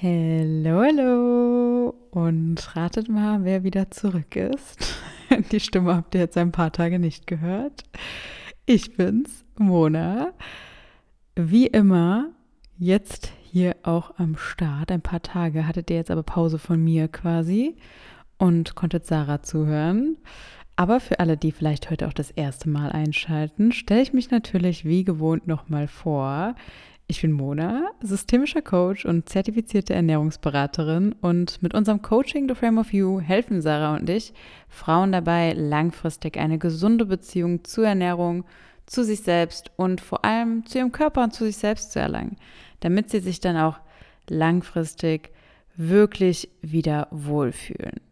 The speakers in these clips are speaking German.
Hallo, hallo. Und ratet mal, wer wieder zurück ist. Die Stimme habt ihr jetzt ein paar Tage nicht gehört. Ich bin's, Mona. Wie immer, jetzt hier auch am Start. Ein paar Tage hattet ihr jetzt aber Pause von mir quasi und konntet Sarah zuhören. Aber für alle, die vielleicht heute auch das erste Mal einschalten, stelle ich mich natürlich wie gewohnt nochmal vor. Ich bin Mona, systemischer Coach und zertifizierte Ernährungsberaterin und mit unserem Coaching The Frame of You helfen Sarah und ich Frauen dabei, langfristig eine gesunde Beziehung zur Ernährung, zu sich selbst und vor allem zu ihrem Körper und zu sich selbst zu erlangen, damit sie sich dann auch langfristig wirklich wieder wohlfühlen.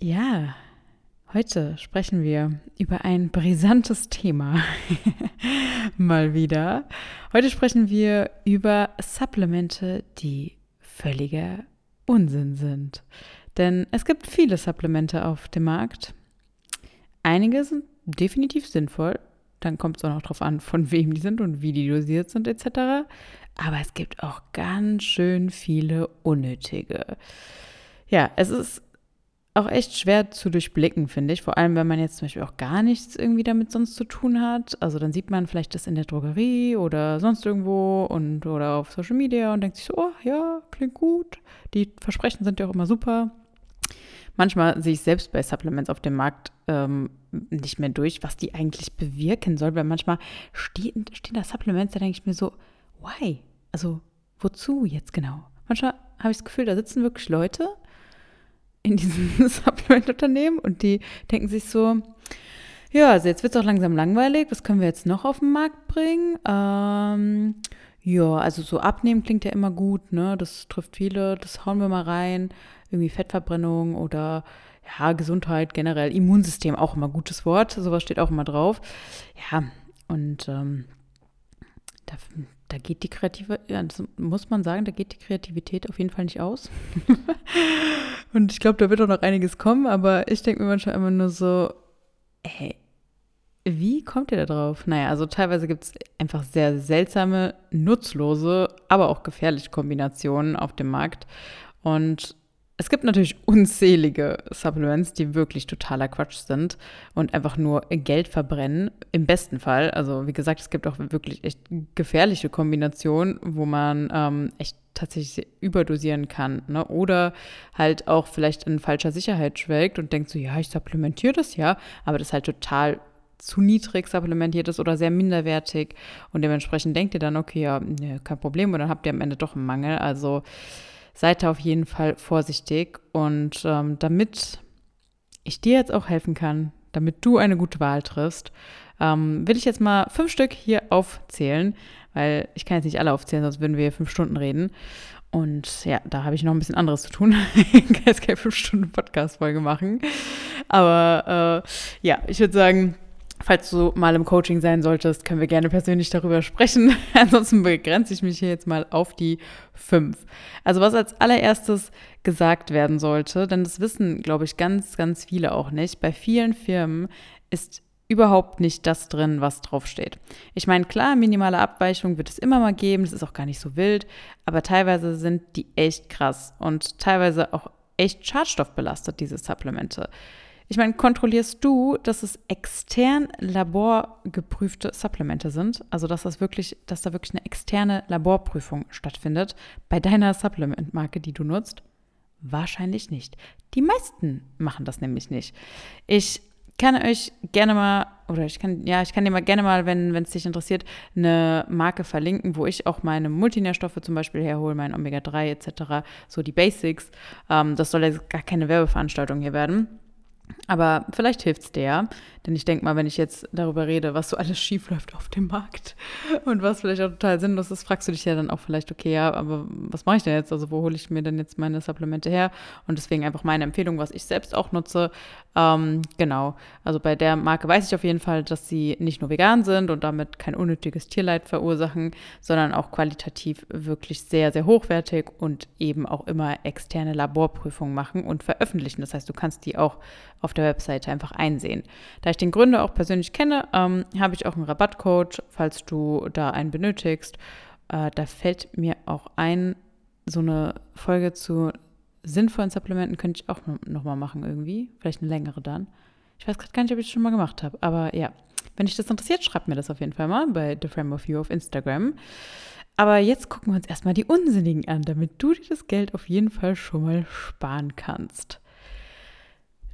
Ja, Heute sprechen wir über ein brisantes Thema. Mal wieder. Heute sprechen wir über Supplemente, die völliger Unsinn sind. Denn es gibt viele Supplemente auf dem Markt. Einige sind definitiv sinnvoll. Dann kommt es auch noch darauf an, von wem die sind und wie die dosiert sind etc. Aber es gibt auch ganz schön viele unnötige. Ja, es ist auch echt schwer zu durchblicken, finde ich. Vor allem, wenn man jetzt zum Beispiel auch gar nichts irgendwie damit sonst zu tun hat. Also dann sieht man vielleicht das in der Drogerie oder sonst irgendwo und oder auf Social Media und denkt sich so, oh ja, klingt gut. Die Versprechen sind ja auch immer super. Manchmal sehe ich selbst bei Supplements auf dem Markt ähm, nicht mehr durch, was die eigentlich bewirken soll, weil manchmal stehen, stehen da Supplements, da denke ich mir so, why? Also wozu jetzt genau? Manchmal habe ich das Gefühl, da sitzen wirklich Leute in diesem Supplement-Unternehmen und die denken sich so, ja, also jetzt wird es auch langsam langweilig, was können wir jetzt noch auf den Markt bringen? Ähm, ja, also so abnehmen klingt ja immer gut, ne? Das trifft viele, das hauen wir mal rein. Irgendwie Fettverbrennung oder ja, Gesundheit generell, Immunsystem auch immer gutes Wort, sowas steht auch immer drauf. Ja, und ähm, da, da geht die Kreative, das muss man sagen, da geht die Kreativität auf jeden Fall nicht aus. Und ich glaube, da wird auch noch einiges kommen, aber ich denke mir manchmal immer nur so, ey, wie kommt ihr da drauf? Naja, also teilweise gibt es einfach sehr seltsame, nutzlose, aber auch gefährliche Kombinationen auf dem Markt. Und es gibt natürlich unzählige Supplements, die wirklich totaler Quatsch sind und einfach nur Geld verbrennen. Im besten Fall. Also wie gesagt, es gibt auch wirklich echt gefährliche Kombinationen, wo man ähm, echt tatsächlich überdosieren kann. Ne? Oder halt auch vielleicht in falscher Sicherheit schwelgt und denkt so, ja, ich supplementiere das ja, aber das ist halt total zu niedrig supplementiert ist oder sehr minderwertig. Und dementsprechend denkt ihr dann, okay, ja, kein Problem. Und dann habt ihr am Ende doch einen Mangel. Also seid da auf jeden Fall vorsichtig. Und ähm, damit ich dir jetzt auch helfen kann, damit du eine gute Wahl triffst, ähm, will ich jetzt mal fünf Stück hier aufzählen, weil ich kann jetzt nicht alle aufzählen, sonst würden wir fünf Stunden reden. Und ja, da habe ich noch ein bisschen anderes zu tun. ich kann jetzt keine fünf Stunden Podcast-Folge machen. Aber äh, ja, ich würde sagen, Falls du mal im Coaching sein solltest, können wir gerne persönlich darüber sprechen. Ansonsten begrenze ich mich hier jetzt mal auf die fünf. Also was als allererstes gesagt werden sollte, denn das wissen, glaube ich, ganz, ganz viele auch nicht. Bei vielen Firmen ist überhaupt nicht das drin, was draufsteht. Ich meine, klar, minimale Abweichungen wird es immer mal geben, das ist auch gar nicht so wild, aber teilweise sind die echt krass und teilweise auch echt schadstoffbelastet, diese Supplemente. Ich meine, kontrollierst du, dass es extern laborgeprüfte Supplemente sind? Also, dass das wirklich, dass da wirklich eine externe Laborprüfung stattfindet bei deiner Supplementmarke, die du nutzt? Wahrscheinlich nicht. Die meisten machen das nämlich nicht. Ich kann euch gerne mal, oder ich kann, ja, ich kann dir mal gerne mal, wenn es dich interessiert, eine Marke verlinken, wo ich auch meine Multinährstoffe zum Beispiel herhole, mein Omega-3 etc., so die Basics. Ähm, das soll jetzt gar keine Werbeveranstaltung hier werden. Aber vielleicht hilft es dir, denn ich denke mal, wenn ich jetzt darüber rede, was so alles schief läuft auf dem Markt und was vielleicht auch total sinnlos ist, fragst du dich ja dann auch vielleicht, okay, ja, aber was mache ich denn jetzt? Also wo hole ich mir denn jetzt meine Supplemente her? Und deswegen einfach meine Empfehlung, was ich selbst auch nutze. Ähm, genau, also bei der Marke weiß ich auf jeden Fall, dass sie nicht nur vegan sind und damit kein unnötiges Tierleid verursachen, sondern auch qualitativ wirklich sehr, sehr hochwertig und eben auch immer externe Laborprüfungen machen und veröffentlichen. Das heißt, du kannst die auch auf der Webseite einfach einsehen. Da ich den Gründer auch persönlich kenne, ähm, habe ich auch einen Rabattcode, falls du da einen benötigst. Äh, da fällt mir auch ein, so eine Folge zu sinnvollen Supplementen könnte ich auch nochmal machen irgendwie. Vielleicht eine längere dann. Ich weiß gerade gar nicht, ob ich das schon mal gemacht habe. Aber ja, wenn dich das interessiert, schreib mir das auf jeden Fall mal bei The Frame of You auf Instagram. Aber jetzt gucken wir uns erstmal die Unsinnigen an, damit du dir das Geld auf jeden Fall schon mal sparen kannst.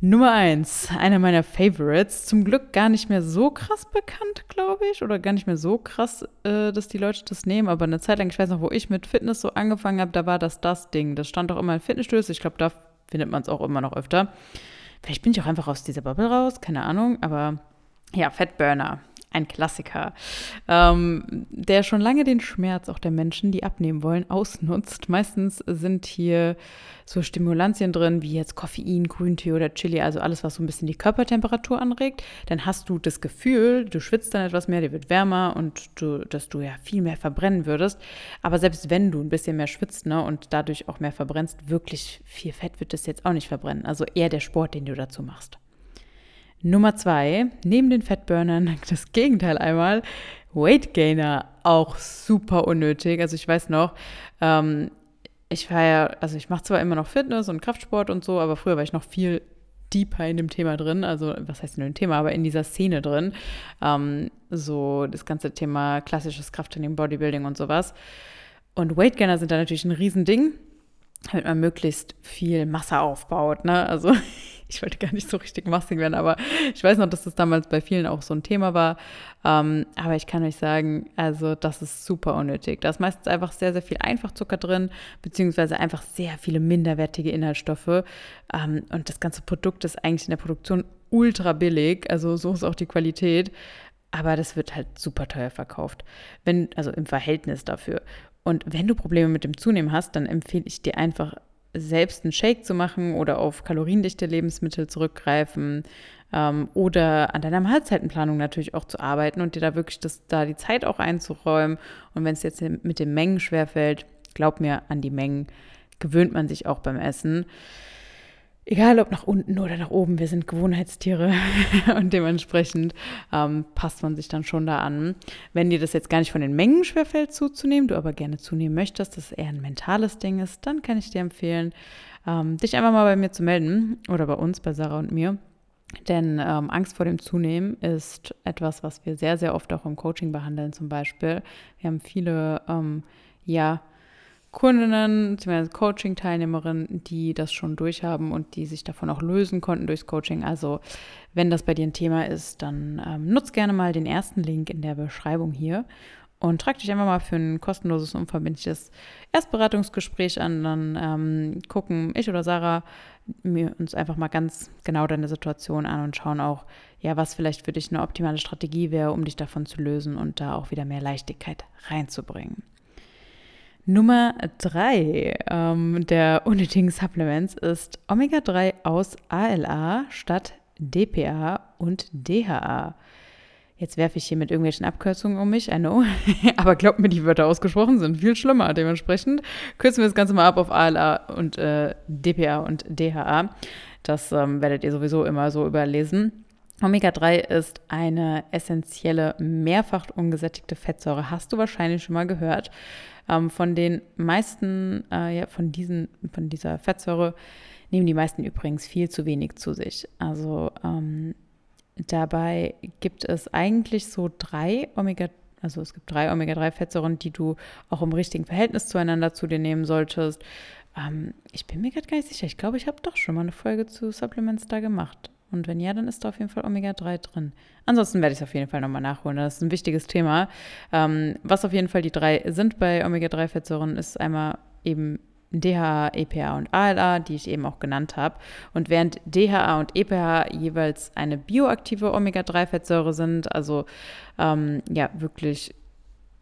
Nummer eins, einer meiner Favorites. Zum Glück gar nicht mehr so krass bekannt, glaube ich. Oder gar nicht mehr so krass, äh, dass die Leute das nehmen. Aber eine Zeit lang, ich weiß noch, wo ich mit Fitness so angefangen habe, da war das das Ding. Das stand auch immer in Fitnessstöße. Ich glaube, da findet man es auch immer noch öfter. Vielleicht bin ich auch einfach aus dieser Bubble raus, keine Ahnung. Aber ja, Fettburner ein Klassiker, ähm, der schon lange den Schmerz auch der Menschen, die abnehmen wollen, ausnutzt. Meistens sind hier so Stimulantien drin, wie jetzt Koffein, Grüntee oder Chili, also alles, was so ein bisschen die Körpertemperatur anregt. Dann hast du das Gefühl, du schwitzt dann etwas mehr, dir wird wärmer und du, dass du ja viel mehr verbrennen würdest. Aber selbst wenn du ein bisschen mehr schwitzt ne, und dadurch auch mehr verbrennst, wirklich viel Fett wird das jetzt auch nicht verbrennen. Also eher der Sport, den du dazu machst. Nummer zwei, neben den Fettburnern das Gegenteil einmal, Weight Gainer, auch super unnötig. Also ich weiß noch, ähm, ich war ja, also ich mache zwar immer noch Fitness und Kraftsport und so, aber früher war ich noch viel deeper in dem Thema drin, also was heißt in dem Thema, aber in dieser Szene drin. Ähm, so das ganze Thema klassisches Krafttraining, Bodybuilding und sowas. Und Weight Gainer sind da natürlich ein Riesending, damit man möglichst viel Masse aufbaut. Ne? Also ich wollte gar nicht so richtig massig werden, aber ich weiß noch, dass das damals bei vielen auch so ein Thema war. Ähm, aber ich kann euch sagen, also das ist super unnötig. Da ist meistens einfach sehr, sehr viel Einfachzucker drin, beziehungsweise einfach sehr viele minderwertige Inhaltsstoffe. Ähm, und das ganze Produkt ist eigentlich in der Produktion ultra billig, also so ist auch die Qualität. Aber das wird halt super teuer verkauft, wenn, also im Verhältnis dafür. Und wenn du Probleme mit dem Zunehmen hast, dann empfehle ich dir einfach selbst einen Shake zu machen oder auf kaloriendichte Lebensmittel zurückgreifen ähm, oder an deiner Mahlzeitenplanung natürlich auch zu arbeiten und dir da wirklich das, da die Zeit auch einzuräumen. Und wenn es jetzt mit den Mengen schwerfällt, glaub mir, an die Mengen gewöhnt man sich auch beim Essen egal ob nach unten oder nach oben, wir sind Gewohnheitstiere und dementsprechend ähm, passt man sich dann schon da an. Wenn dir das jetzt gar nicht von den Mengen schwerfällt zuzunehmen, du aber gerne zunehmen möchtest, das eher ein mentales Ding ist, dann kann ich dir empfehlen, ähm, dich einfach mal bei mir zu melden oder bei uns, bei Sarah und mir. Denn ähm, Angst vor dem Zunehmen ist etwas, was wir sehr, sehr oft auch im Coaching behandeln zum Beispiel. Wir haben viele, ähm, ja, Kundinnen bzw. Coaching-Teilnehmerinnen, die das schon durchhaben und die sich davon auch lösen konnten durchs Coaching. Also wenn das bei dir ein Thema ist, dann ähm, nutz gerne mal den ersten Link in der Beschreibung hier und trag dich einfach mal für ein kostenloses, unverbindliches Erstberatungsgespräch an. Dann ähm, gucken ich oder Sarah mir uns einfach mal ganz genau deine Situation an und schauen auch, ja, was vielleicht für dich eine optimale Strategie wäre, um dich davon zu lösen und da auch wieder mehr Leichtigkeit reinzubringen. Nummer drei ähm, der unnötigen Supplements ist Omega-3 aus ALA statt DPA und DHA. Jetzt werfe ich hier mit irgendwelchen Abkürzungen um mich, I know. Aber glaubt mir, die Wörter ausgesprochen sind viel schlimmer. Dementsprechend kürzen wir das Ganze mal ab auf ALA und äh, DPA und DHA. Das ähm, werdet ihr sowieso immer so überlesen. Omega-3 ist eine essentielle, mehrfach ungesättigte Fettsäure. Hast du wahrscheinlich schon mal gehört. Ähm, von den meisten, äh, ja, von, diesen, von dieser Fettsäure nehmen die meisten übrigens viel zu wenig zu sich. Also ähm, dabei gibt es eigentlich so drei Omega, also es gibt drei Omega-3-Fettsäuren, die du auch im richtigen Verhältnis zueinander zu dir nehmen solltest. Ähm, ich bin mir gerade gar nicht sicher. Ich glaube, ich habe doch schon mal eine Folge zu Supplements da gemacht. Und wenn ja, dann ist da auf jeden Fall Omega-3 drin. Ansonsten werde ich es auf jeden Fall nochmal nachholen. Das ist ein wichtiges Thema. Ähm, was auf jeden Fall die drei sind bei Omega-3-Fettsäuren, ist einmal eben DHA, EPA und ALA, die ich eben auch genannt habe. Und während DHA und EPA jeweils eine bioaktive Omega-3-Fettsäure sind, also ähm, ja wirklich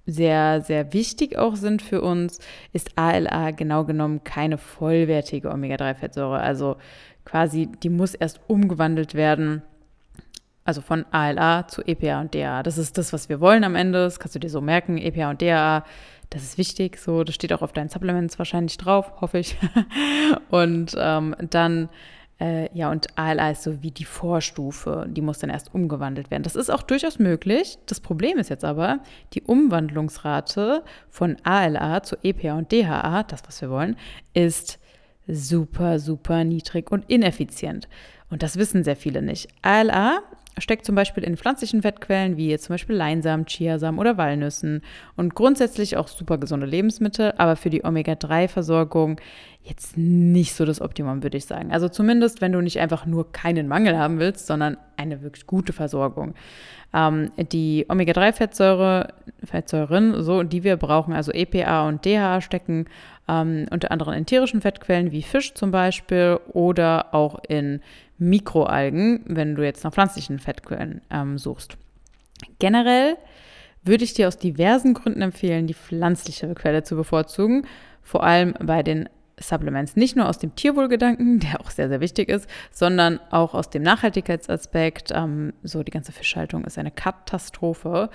sehr, sehr wichtig auch sind für uns, ist ALA genau genommen keine vollwertige Omega-3-Fettsäure. Also quasi, die muss erst umgewandelt werden. Also von ALA zu EPA und DA. Das ist das, was wir wollen am Ende. Das kannst du dir so merken. EPA und DA, das ist wichtig. So, das steht auch auf deinen Supplements wahrscheinlich drauf, hoffe ich. und ähm, dann Äh, ja, und ALA ist so wie die Vorstufe, die muss dann erst umgewandelt werden. Das ist auch durchaus möglich. Das Problem ist jetzt aber, die Umwandlungsrate von ALA zu EPA und DHA, das, was wir wollen, ist super, super niedrig und ineffizient. Und das wissen sehr viele nicht. ALA steckt zum Beispiel in pflanzlichen Fettquellen wie zum Beispiel Leinsamen, Chiasamen oder Walnüssen und grundsätzlich auch super gesunde Lebensmittel, aber für die Omega-3-Versorgung jetzt nicht so das Optimum, würde ich sagen. Also zumindest, wenn du nicht einfach nur keinen Mangel haben willst, sondern eine wirklich gute Versorgung. Ähm, die Omega-3-Fettsäure, Fettsäuren, so, die wir brauchen, also EPA und DHA, stecken ähm, unter anderem in tierischen Fettquellen wie Fisch zum Beispiel oder auch in Mikroalgen, wenn du jetzt nach pflanzlichen Fettquellen ähm, suchst. Generell würde ich dir aus diversen Gründen empfehlen, die pflanzliche Quelle zu bevorzugen, vor allem bei den Supplements nicht nur aus dem Tierwohlgedanken, der auch sehr, sehr wichtig ist, sondern auch aus dem Nachhaltigkeitsaspekt. Ähm, so die ganze Fischhaltung ist eine Katastrophe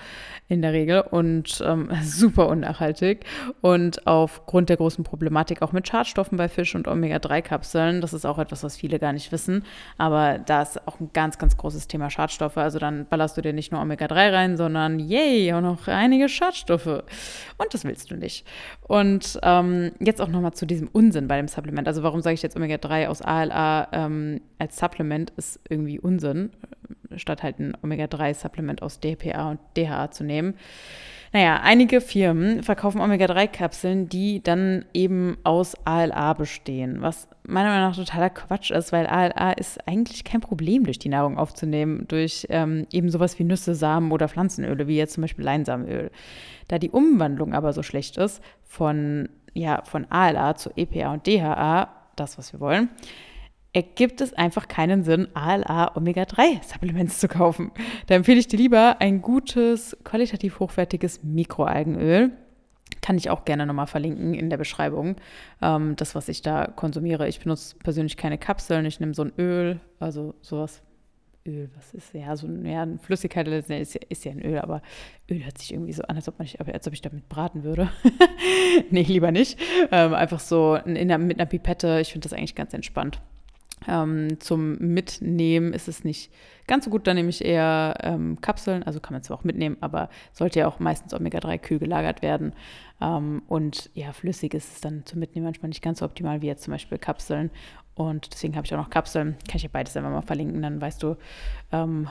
in der Regel und ähm, super unnachhaltig. Und aufgrund der großen Problematik auch mit Schadstoffen bei Fisch und Omega-3-Kapseln, das ist auch etwas, was viele gar nicht wissen, aber da ist auch ein ganz, ganz großes Thema Schadstoffe. Also dann ballerst du dir nicht nur Omega-3 rein, sondern yay, auch noch einige Schadstoffe. Und das willst du nicht. Und ähm, jetzt auch nochmal zu diesem Unsinn Unsinn bei dem Supplement. Also warum sage ich jetzt Omega-3 aus ALA ähm, als Supplement ist irgendwie Unsinn, statt halt ein Omega-3-Supplement aus DPA und DHA zu nehmen. Naja, einige Firmen verkaufen Omega-3-Kapseln, die dann eben aus ALA bestehen, was meiner Meinung nach totaler Quatsch ist, weil ALA ist eigentlich kein Problem durch die Nahrung aufzunehmen, durch ähm, eben sowas wie Nüsse, Samen oder Pflanzenöle, wie jetzt zum Beispiel Leinsamenöl. Da die Umwandlung aber so schlecht ist von ja, von ALA zu EPA und DHA, das, was wir wollen, ergibt es einfach keinen Sinn, ALA Omega-3-Supplements zu kaufen. Da empfehle ich dir lieber ein gutes, qualitativ hochwertiges Mikroalgenöl. Kann ich auch gerne nochmal verlinken in der Beschreibung, ähm, das, was ich da konsumiere. Ich benutze persönlich keine Kapseln, ich nehme so ein Öl, also sowas Öl, was ist ja so ja, eine Flüssigkeit ist ja, ist ja ein Öl, aber Öl hört sich irgendwie so an, als ob, man nicht, als ob ich damit braten würde. nee, lieber nicht. Ähm, einfach so in der, mit einer Pipette. Ich finde das eigentlich ganz entspannt. Ähm, zum Mitnehmen ist es nicht ganz so gut, da nehme ich eher ähm, Kapseln, also kann man zwar auch mitnehmen, aber sollte ja auch meistens Omega-3 kühl gelagert werden. Ähm, und ja, flüssig ist es dann zum Mitnehmen manchmal nicht ganz so optimal wie jetzt zum Beispiel Kapseln. Und deswegen habe ich auch noch Kapseln. Kann ich dir beides einfach mal verlinken, dann weißt du, ähm,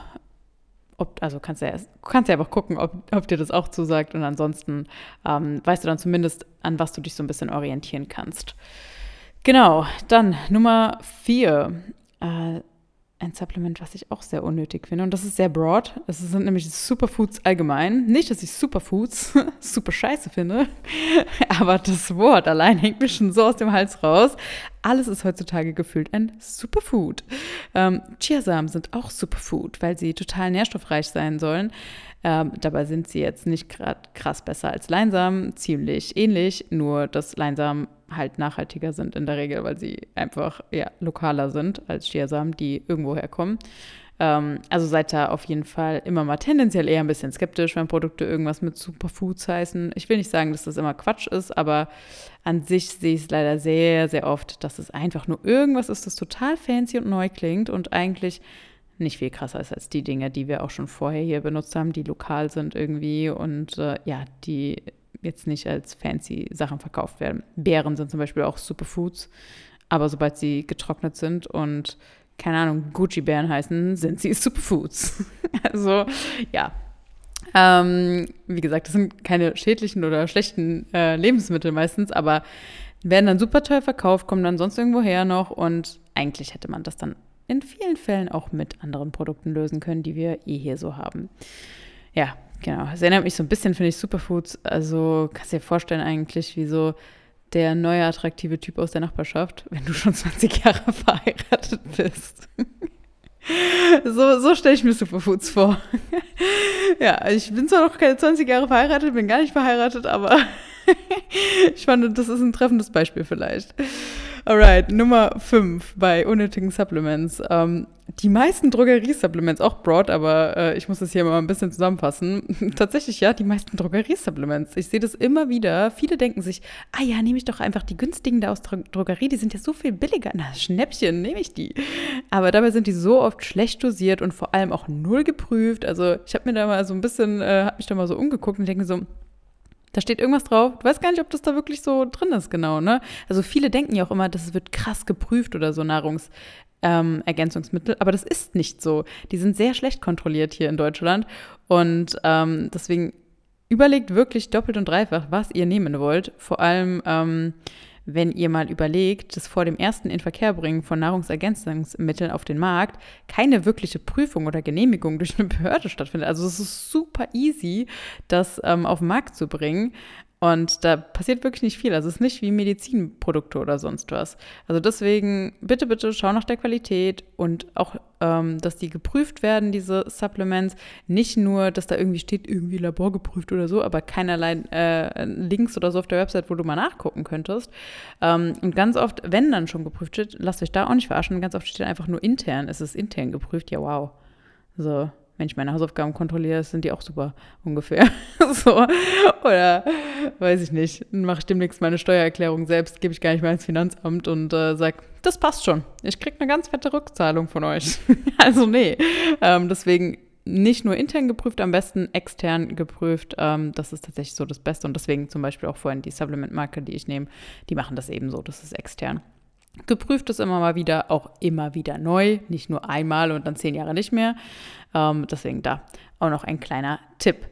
ob, also kannst du ja, kannst ja einfach gucken, ob, ob dir das auch zusagt. Und ansonsten ähm, weißt du dann zumindest, an was du dich so ein bisschen orientieren kannst. Genau, dann Nummer vier. Äh, ein Supplement, was ich auch sehr unnötig finde. Und das ist sehr broad. Es sind nämlich Superfoods allgemein. Nicht, dass ich Superfoods super scheiße finde, aber das Wort allein hängt mir schon so aus dem Hals raus. Alles ist heutzutage gefühlt ein Superfood. Ähm, Chiasamen sind auch Superfood, weil sie total nährstoffreich sein sollen. Ähm, dabei sind sie jetzt nicht gerade krass besser als Leinsamen, ziemlich ähnlich, nur dass Leinsamen halt nachhaltiger sind in der Regel, weil sie einfach ja, lokaler sind als Chiasamen, die irgendwo herkommen. Ähm, also seid da auf jeden Fall immer mal tendenziell eher ein bisschen skeptisch, wenn Produkte irgendwas mit Superfoods heißen. Ich will nicht sagen, dass das immer Quatsch ist, aber an sich sehe ich es leider sehr, sehr oft, dass es einfach nur irgendwas ist, das total fancy und neu klingt und eigentlich nicht viel krasser ist als die Dinge, die wir auch schon vorher hier benutzt haben, die lokal sind irgendwie und äh, ja, die jetzt nicht als fancy Sachen verkauft werden. Beeren sind zum Beispiel auch Superfoods, aber sobald sie getrocknet sind und keine Ahnung, Gucci-Bären heißen, sind sie Superfoods. also ja. Ähm, wie gesagt, das sind keine schädlichen oder schlechten äh, Lebensmittel meistens, aber werden dann super teuer verkauft, kommen dann sonst irgendwo her noch und eigentlich hätte man das dann in vielen Fällen auch mit anderen Produkten lösen können, die wir eh hier so haben. Ja, genau. Es erinnert mich so ein bisschen, finde ich, Superfoods. Also kannst du dir vorstellen eigentlich, wie so der neue attraktive Typ aus der Nachbarschaft, wenn du schon 20 Jahre verheiratet bist. so so stelle ich mir Superfoods vor. ja, ich bin zwar noch keine 20 Jahre verheiratet, bin gar nicht verheiratet, aber ich fand, das ist ein treffendes Beispiel vielleicht. Alright, Nummer 5 bei unnötigen Supplements. Ähm, die meisten Drogeriesupplements, auch broad, aber äh, ich muss das hier mal ein bisschen zusammenfassen. Tatsächlich ja, die meisten Drogeriesupplements. Ich sehe das immer wieder. Viele denken sich, ah ja, nehme ich doch einfach die günstigen da aus Dro Drogerie, die sind ja so viel billiger. Na, Schnäppchen, nehme ich die. Aber dabei sind die so oft schlecht dosiert und vor allem auch null geprüft. Also ich habe mir da mal so ein bisschen, äh, habe mich da mal so umgeguckt und denke so, da steht irgendwas drauf. Du weißt gar nicht, ob das da wirklich so drin ist, genau, ne? Also viele denken ja auch immer, das wird krass geprüft oder so Nahrungsergänzungsmittel, ähm, aber das ist nicht so. Die sind sehr schlecht kontrolliert hier in Deutschland und ähm, deswegen überlegt wirklich doppelt und dreifach, was ihr nehmen wollt. Vor allem ähm, wenn ihr mal überlegt, dass vor dem ersten Inverkehrbringen von Nahrungsergänzungsmitteln auf den Markt keine wirkliche Prüfung oder Genehmigung durch eine Behörde stattfindet. Also es ist super easy, das ähm, auf den Markt zu bringen. Und da passiert wirklich nicht viel. Also es ist nicht wie Medizinprodukte oder sonst was. Also deswegen bitte, bitte schau nach der Qualität und auch, ähm, dass die geprüft werden, diese Supplements. Nicht nur, dass da irgendwie steht, irgendwie laborgeprüft oder so, aber keinerlei äh, Links oder so auf der Website, wo du mal nachgucken könntest. Ähm, und ganz oft, wenn dann schon geprüft wird, lasst euch da auch nicht verarschen. Ganz oft steht einfach nur intern. Es ist intern geprüft. Ja, wow. So, wenn ich meine Hausaufgaben kontrolliere, sind die auch super ungefähr. so. Oder weiß ich nicht, mache ich demnächst meine Steuererklärung selbst, gebe ich gar nicht mehr ins Finanzamt und äh, sage, das passt schon. Ich kriege eine ganz fette Rückzahlung von euch. also nee. Ähm, deswegen nicht nur intern geprüft, am besten extern geprüft. Ähm, das ist tatsächlich so das Beste. Und deswegen zum Beispiel auch vorhin die Supplement-Marke, die ich nehme, die machen das eben so, das ist extern. Geprüft ist immer mal wieder, auch immer wieder neu, nicht nur einmal und dann zehn Jahre nicht mehr. Ähm, deswegen da auch noch ein kleiner Tipp.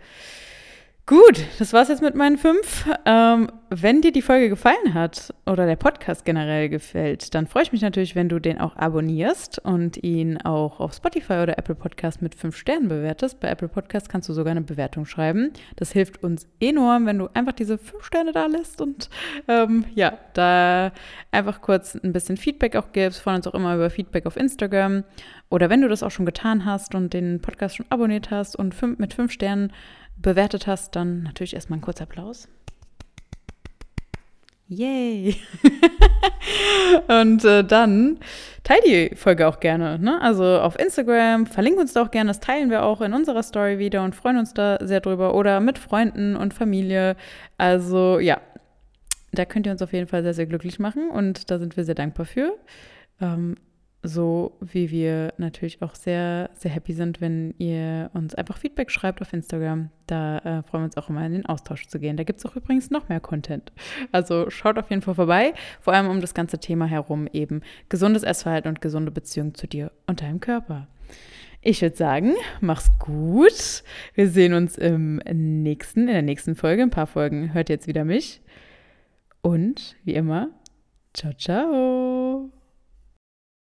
Gut, das war's jetzt mit meinen fünf. Ähm, wenn dir die Folge gefallen hat oder der Podcast generell gefällt, dann freue ich mich natürlich, wenn du den auch abonnierst und ihn auch auf Spotify oder Apple Podcast mit fünf Sternen bewertest. Bei Apple Podcast kannst du sogar eine Bewertung schreiben. Das hilft uns enorm, wenn du einfach diese fünf Sterne da lässt und ähm, ja, da einfach kurz ein bisschen Feedback auch gibst. Freuen uns auch immer über Feedback auf Instagram. Oder wenn du das auch schon getan hast und den Podcast schon abonniert hast und fünf, mit fünf Sternen bewertet hast, dann natürlich erstmal ein kurzer Applaus. Yay! und äh, dann teile die Folge auch gerne. Ne? Also auf Instagram, verlinke uns da auch gerne. Das teilen wir auch in unserer Story wieder und freuen uns da sehr drüber. Oder mit Freunden und Familie. Also ja, da könnt ihr uns auf jeden Fall sehr, sehr glücklich machen und da sind wir sehr dankbar für. Ähm, so wie wir natürlich auch sehr, sehr happy sind, wenn ihr uns einfach Feedback schreibt auf Instagram. Da äh, freuen wir uns auch immer in den Austausch zu gehen. Da gibt es auch übrigens noch mehr Content. Also schaut auf jeden Fall vorbei, vor allem um das ganze Thema herum eben gesundes Essverhalten und gesunde Beziehung zu dir und deinem Körper. Ich würde sagen, mach's gut. Wir sehen uns im nächsten, in der nächsten Folge. Ein paar Folgen hört jetzt wieder mich. Und wie immer, ciao, ciao.